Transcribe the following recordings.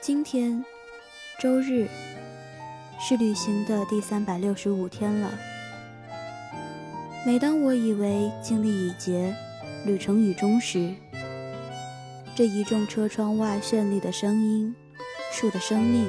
今天，周日，是旅行的第三百六十五天了。每当我以为经历已竭，旅程已终时，这一众车窗外绚丽的声音，树的生命，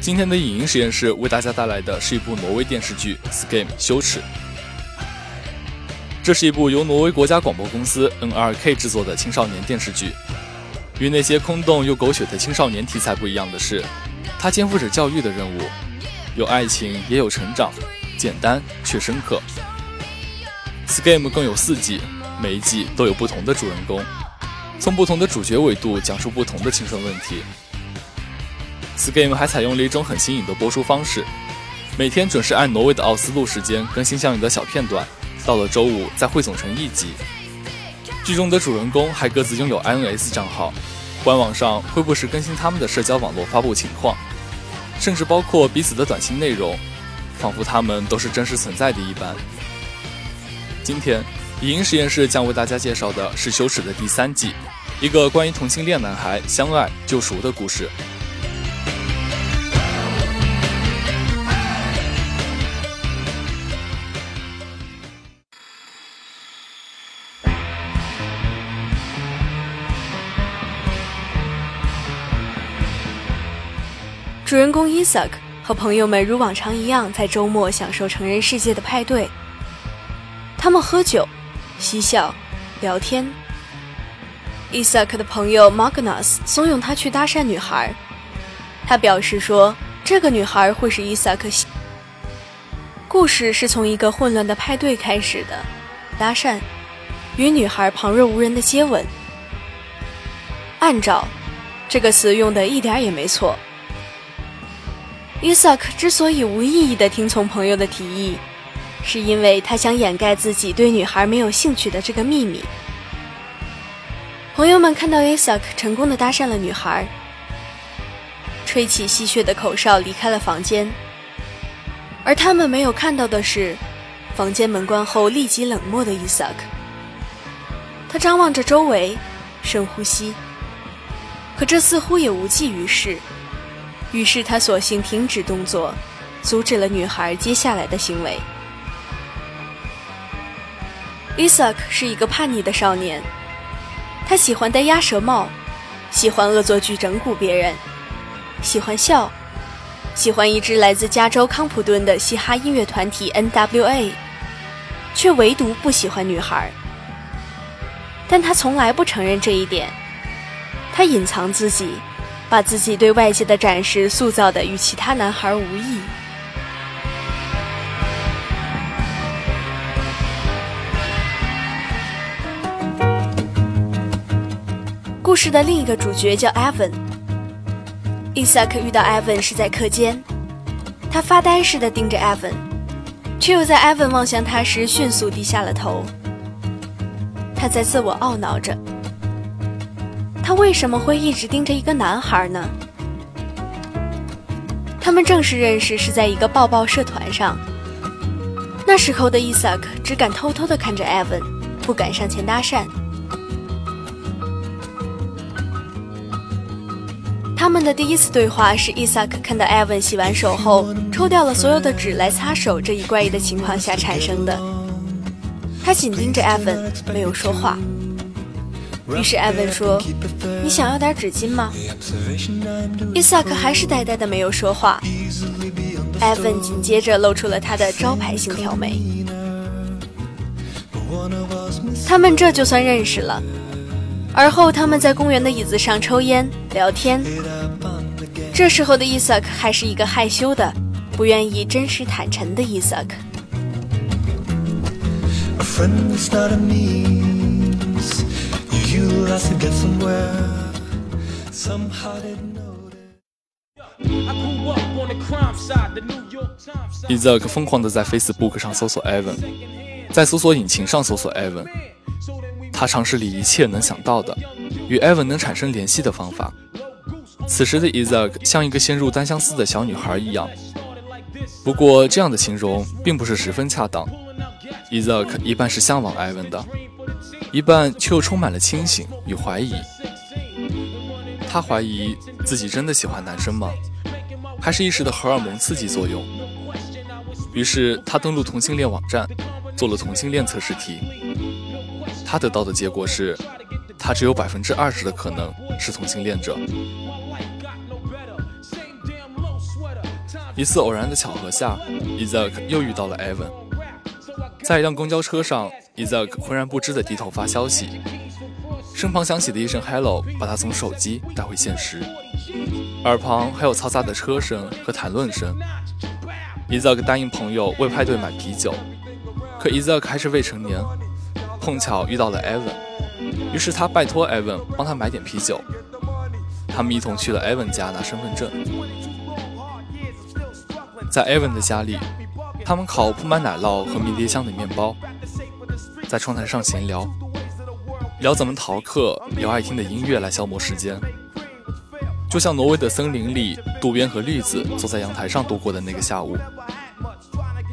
今天的影音实验室为大家带来的是一部挪威电视剧《Scam 羞耻》。这是一部由挪威国家广播公司 NRK 制作的青少年电视剧。与那些空洞又狗血的青少年题材不一样的是，它肩负着教育的任务，有爱情也有成长，简单却深刻。Scam 共有四季，每一季都有不同的主人公，从不同的主角维度讲述不同的青春问题。此 game 还采用了一种很新颖的播出方式，每天准时按挪威的奥斯陆时间更新相应的小片段，到了周五再汇总成一集。剧中的主人公还各自拥有 INS 账号，官网上会不时更新他们的社交网络发布情况，甚至包括彼此的短信内容，仿佛他们都是真实存在的一般。今天，影音实验室将为大家介绍的是《羞耻》的第三季，一个关于同性恋男孩相爱救赎的故事。主人公伊萨克和朋友们如往常一样，在周末享受成人世界的派对。他们喝酒、嬉笑、聊天。伊萨克的朋友 Magnus 怂恿他去搭讪女孩，他表示说，这个女孩会是伊萨克。故事是从一个混乱的派对开始的，搭讪，与女孩旁若无人的接吻。按照这个词用的一点也没错。伊萨克之所以无意义地听从朋友的提议，是因为他想掩盖自己对女孩没有兴趣的这个秘密。朋友们看到伊萨克成功地搭讪了女孩，吹起戏谑的口哨离开了房间，而他们没有看到的是，房间门关后立即冷漠的伊萨克。他张望着周围，深呼吸，可这似乎也无济于事。于是他索性停止动作，阻止了女孩接下来的行为。Isaac 是一个叛逆的少年，他喜欢戴鸭舌帽，喜欢恶作剧整蛊别人，喜欢笑，喜欢一支来自加州康普顿的嘻哈音乐团体 N.W.A，却唯独不喜欢女孩。但他从来不承认这一点，他隐藏自己。把自己对外界的展示塑造的与其他男孩无异。故事的另一个主角叫艾文。伊萨克遇到 Evan 是在课间，他发呆似的盯着 Evan，，却又在 Evan 望向他时迅速低下了头。他在自我懊恼着。他为什么会一直盯着一个男孩呢？他们正式认识是在一个抱抱社团上。那时候的伊萨克只敢偷偷的看着艾文，不敢上前搭讪。他们的第一次对话是伊萨克看到艾文洗完手后抽掉了所有的纸来擦手这一怪异的情况下产生的。他紧盯着艾文，没有说话。于是艾文说：“你想要点纸巾吗？伊萨克还是呆呆的没有说话。艾文紧接着露出了他的招牌性挑眉。他们这就算认识了。而后他们在公园的椅子上抽烟聊天。这时候的伊萨克还是一个害羞的、不愿意真实坦诚的伊萨克。伊萨克疯狂地在 Facebook 上搜索 Evan，在搜索引擎上搜索 Evan。他尝试了一切能想到的与 Evan 能产生联系的方法。此时的 Isaac 像一个陷入单相思的小女孩一样。不过，这样的形容并不是十分恰当。Isaac 一半是向往 Evan 的，一半却又充满了清醒与怀疑。他怀疑自己真的喜欢男生吗？还是一时的荷尔蒙刺激作用？于是他登录同性恋网站，做了同性恋测试题。他得到的结果是，他只有百分之二十的可能是同性恋者。一次偶然的巧合下，Isaac 又遇到了 Evan。在一辆公交车上，Isaac 浑然不知地低头发消息，身旁响起的一声 “Hello” 把他从手机带回现实，耳旁还有嘈杂的车声和谈论声。Isaac 答应朋友为派对买啤酒，可 Isaac 还是未成年，碰巧遇到了 Evan，于是他拜托 Evan 帮他买点啤酒。他们一同去了 Evan 家拿身份证。在 Evan 的家里，他们烤铺满奶酪和迷迭香的面包，在窗台上闲聊，聊怎么逃课，聊爱听的音乐来消磨时间，就像挪威的森林里，渡边和绿子坐在阳台上度过的那个下午。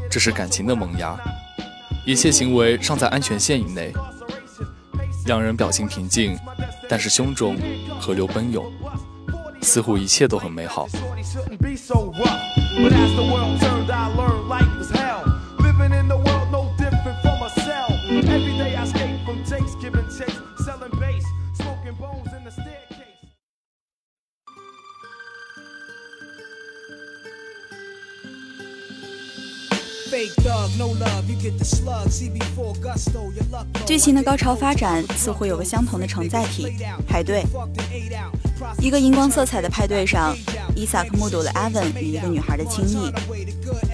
这是感情的萌芽，一切行为尚在安全线以内。两人表情平静，但是胸中河流奔涌，似乎一切都很美好。剧情的高潮发展似乎有个相同的承载体——派对。一个荧光色彩的派对上，伊萨克目睹了艾文与一个女孩的亲密，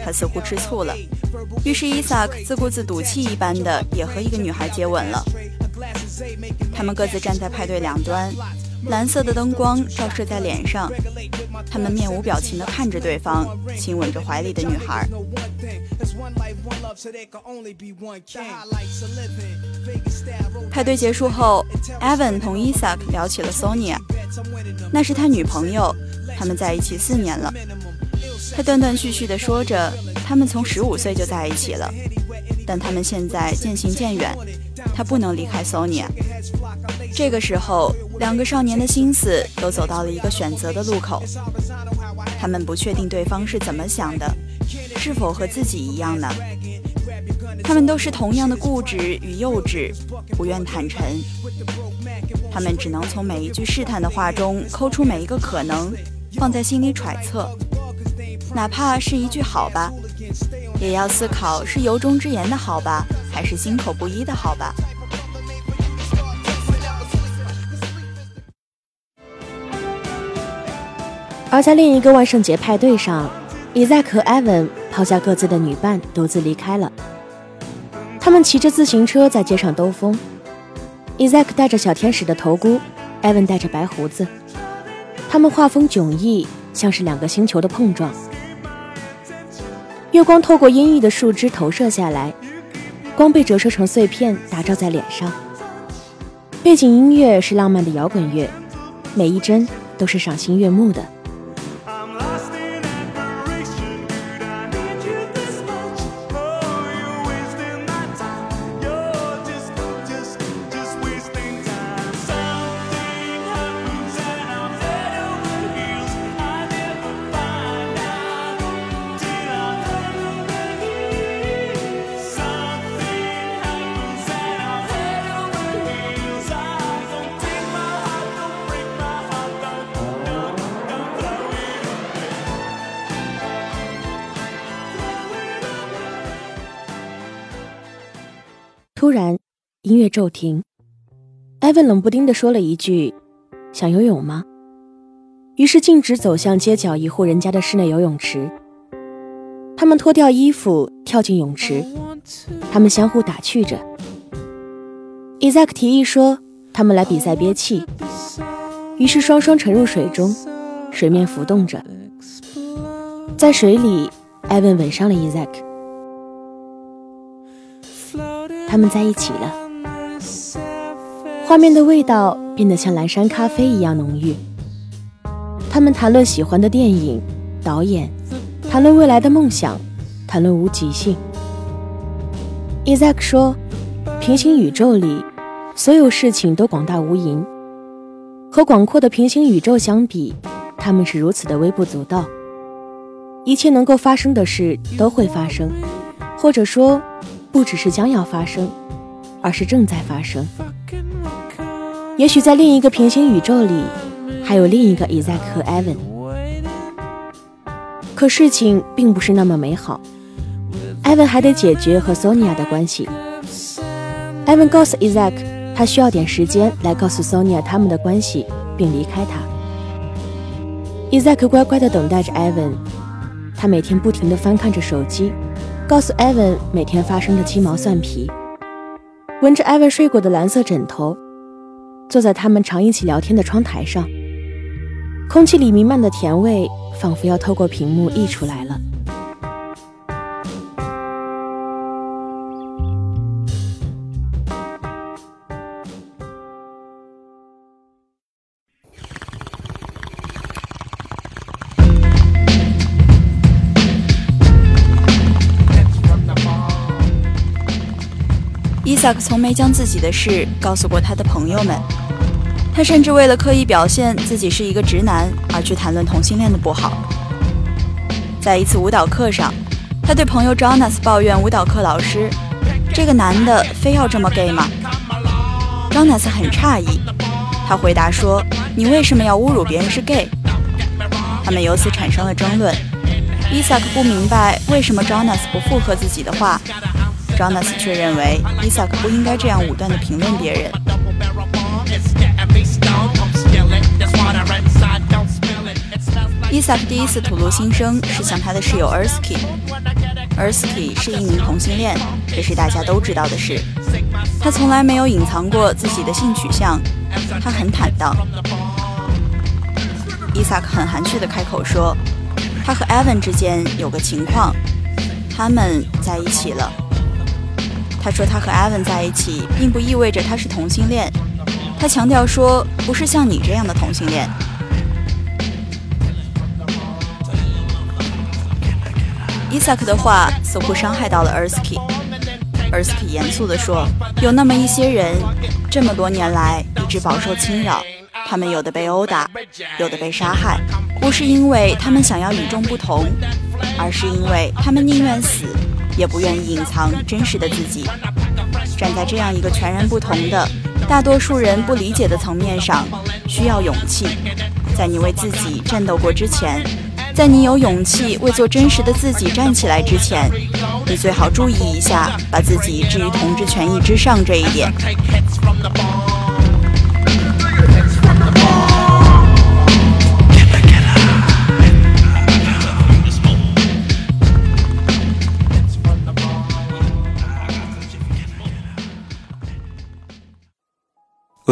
他似乎吃醋了，于是伊萨克自顾自赌气一般的也和一个女孩接吻了。他们各自站在派对两端。蓝色的灯光照射在脸上，他们面无表情地看着对方，亲吻着怀里的女孩。派对结束后，Evan 同 Isaac 聊起了 Sonia，那是他女朋友，他们在一起四年了。他断断续续地说着，他们从十五岁就在一起了，但他们现在渐行渐远，他不能离开 Sonia。这个时候，两个少年的心思都走到了一个选择的路口。他们不确定对方是怎么想的，是否和自己一样呢？他们都是同样的固执与幼稚，不愿坦诚。他们只能从每一句试探的话中抠出每一个可能，放在心里揣测。哪怕是一句“好吧”，也要思考是由衷之言的好吧，还是心口不一的好吧。而在另一个万圣节派对上，伊萨克和艾文抛下各自的女伴，独自离开了。他们骑着自行车在街上兜风，伊萨克戴着小天使的头箍，艾文戴着白胡子。他们画风迥异，像是两个星球的碰撞。月光透过阴翳的树枝投射下来，光被折射成碎片，打照在脸上。背景音乐是浪漫的摇滚乐，每一帧都是赏心悦目的。突然，音乐骤停。艾文冷不丁地说了一句：“想游泳吗？”于是径直走向街角一户人家的室内游泳池。他们脱掉衣服跳进泳池，他们相互打趣着。伊萨克提议说：“他们来比赛憋气。”于是双双沉入水中，水面浮动着。在水里，艾文吻上了伊萨克。他们在一起了。画面的味道变得像蓝山咖啡一样浓郁。他们谈论喜欢的电影、导演，谈论未来的梦想，谈论无极性。伊萨克说：“平行宇宙里，所有事情都广大无垠。和广阔的平行宇宙相比，他们是如此的微不足道。一切能够发生的事都会发生，或者说，不只是将要发生，而是正在发生。”也许在另一个平行宇宙里，还有另一个伊萨克和艾文。可事情并不是那么美好。艾文还得解决和索尼娅的关系。艾文告诉伊萨克，他需要点时间来告诉索尼娅他们的关系，并离开他。伊萨克乖乖地等待着艾文。他每天不停地翻看着手机，告诉艾文每天发生的鸡毛蒜皮，闻着艾文睡过的蓝色枕头。坐在他们常一起聊天的窗台上，空气里弥漫的甜味仿佛要透过屏幕溢出来了。伊萨克从没将自己的事告诉过他的朋友们，他甚至为了刻意表现自己是一个直男而去谈论同性恋的不好。在一次舞蹈课上，他对朋友 Jonas 抱怨舞蹈课老师：“这个男的非要这么 gay 吗？”Jonas 很诧异，他回答说：“你为什么要侮辱别人是 gay？” 他们由此产生了争论。伊萨克不明白为什么 Jonas 不附和自己的话。Jonas 却认为，Isaac 不应该这样武断地评论别人。Isaac 第一次吐露心声是向他的室友 Ersky。Ersky 是一名同性恋，这是大家都知道的事。他从来没有隐藏过自己的性取向，他很坦荡。Isaac 很含蓄地开口说：“他和 Evan 之间有个情况，他们在一起了。”他说他和艾文在一起，并不意味着他是同性恋。他强调说，不是像你这样的同性恋。伊萨克的话似乎伤害到了 Ersky。Ersky 严肃地说：“有那么一些人，这么多年来一直饱受侵扰，他们有的被殴打，有的被杀害，不是因为他们想要与众不同，而是因为他们宁愿死。”也不愿意隐藏真实的自己。站在这样一个全然不同的、大多数人不理解的层面上，需要勇气。在你为自己战斗过之前，在你有勇气为做真实的自己站起来之前，你最好注意一下，把自己置于同志权益之上这一点。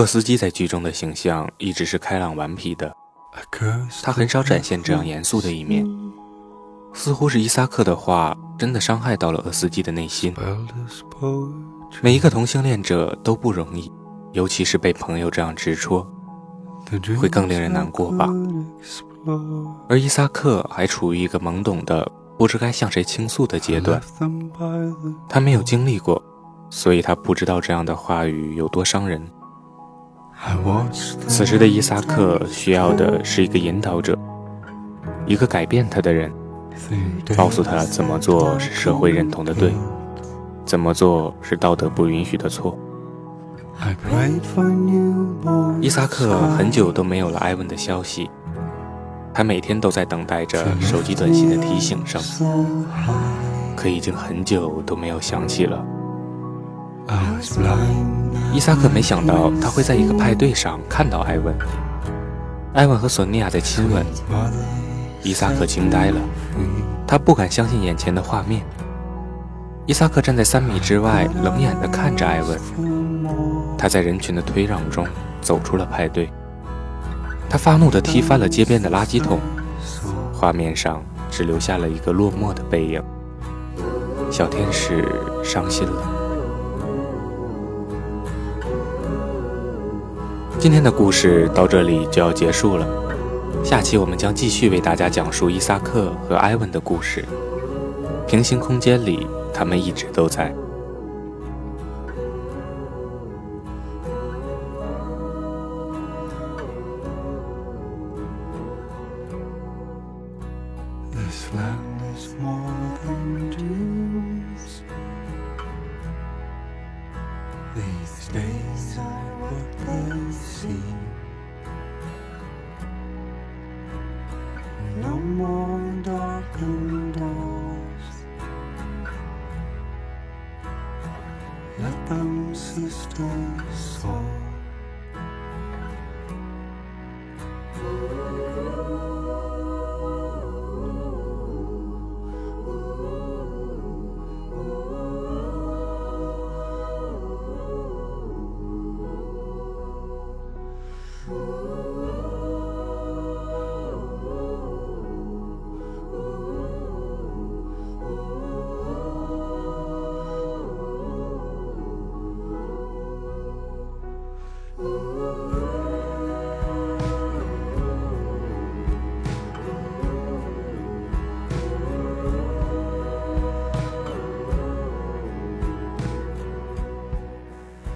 厄斯基在剧中的形象一直是开朗顽皮的，他很少展现这样严肃的一面。似乎是伊萨克的话真的伤害到了厄斯基的内心。每一个同性恋者都不容易，尤其是被朋友这样直戳，会更令人难过吧。而伊萨克还处于一个懵懂的、不知该向谁倾诉的阶段，他没有经历过，所以他不知道这样的话语有多伤人。此时的伊萨克需要的是一个引导者，一个改变他的人，告诉他怎么做是社会认同的对，怎么做是道德不允许的错。伊萨克很久都没有了艾文的消息，他每天都在等待着手机短信的提醒声，可已经很久都没有响起了。伊萨克没想到他会在一个派对上看到艾文。艾文和索尼娅在亲吻，伊萨克惊呆了，他不敢相信眼前的画面。伊萨克站在三米之外，冷眼地看着艾文。他在人群的推让中走出了派对，他发怒地踢翻了街边的垃圾桶，画面上只留下了一个落寞的背影。小天使伤心了。今天的故事到这里就要结束了，下期我们将继续为大家讲述伊萨克和埃文的故事。平行空间里，他们一直都在。la danse står fall.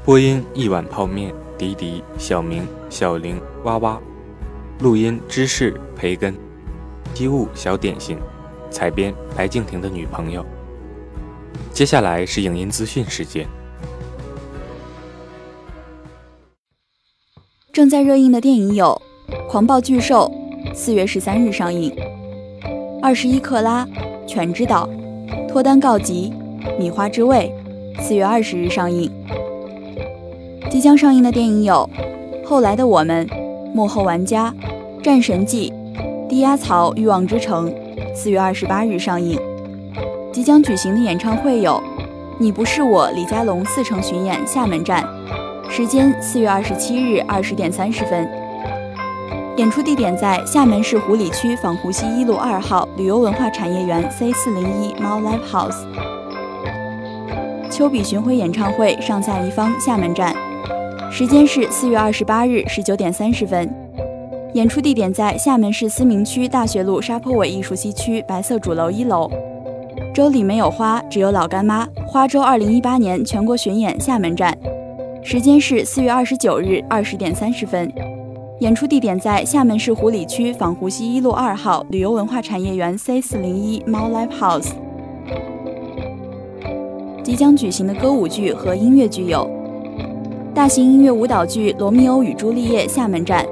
播音一碗泡面，迪迪、小明、小玲、哇哇；录音芝士、培根、机务、小点心；采编白敬亭的女朋友。接下来是影音资讯时间。正在热映的电影有《狂暴巨兽》，四月十三日上映；《二十一克拉》、《全知道》、《脱单告急》、《米花之味》，四月二十日上映。即将上映的电影有《后来的我们》《幕后玩家》《战神纪》《低压槽欲望之城》，四月二十八日上映。即将举行的演唱会有《你不是我》李佳隆四城巡演厦门站，时间四月二十七日二十点三十分。演出地点在厦门市湖里区仿湖西一路二号旅游文化产业园 C 四零一猫 Live House。丘比巡回演唱会上下一方厦门站。时间是四月二十八日十九点三十分，演出地点在厦门市思明区大学路沙坡尾艺术西区白色主楼一楼。周里没有花，只有老干妈。花粥二零一八年全国巡演厦门站，时间是四月二十九日二十点三十分，演出地点在厦门市湖里区仿湖西一路二号旅游文化产业园 C 四零一猫 Live House。即将举行的歌舞剧和音乐剧有。大型音乐舞蹈剧《罗密欧与朱丽叶》厦门站，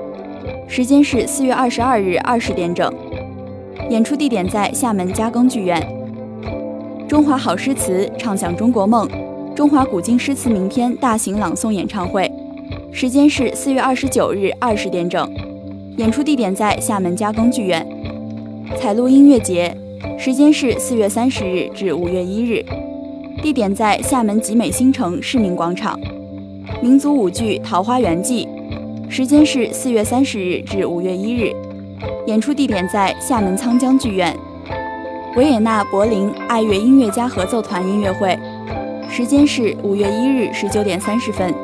时间是四月二十二日二十点整，演出地点在厦门嘉庚剧院。中华好诗词唱响中国梦，中华古今诗词名篇大型朗诵演唱会，时间是四月二十九日二十点整，演出地点在厦门嘉庚剧院。彩露音乐节，时间是四月三十日至五月一日，地点在厦门集美新城市民广场。民族舞剧《桃花源记》，时间是四月三十日至五月一日，演出地点在厦门沧江剧院。维也纳柏林爱乐音乐家合奏团音乐会，时间是五月一日十九点三十分，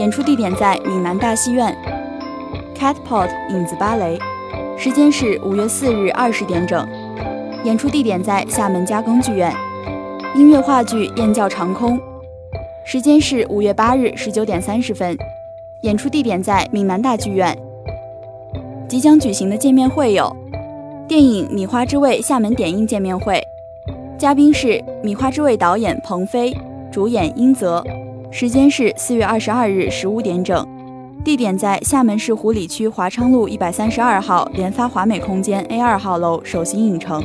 演出地点在闽南大戏院。Catpot 影子芭蕾，时间是五月四日二十点整，演出地点在厦门嘉庚剧院。音乐话剧《燕叫长空》。时间是五月八日十九点三十分，演出地点在闽南大剧院。即将举行的见面会有电影《米花之味》厦门点映见面会，嘉宾是《米花之味》导演彭飞，主演英泽。时间是四月二十二日十五点整，地点在厦门市湖里区华昌路一百三十二号联发华美空间 A 二号楼首席影城。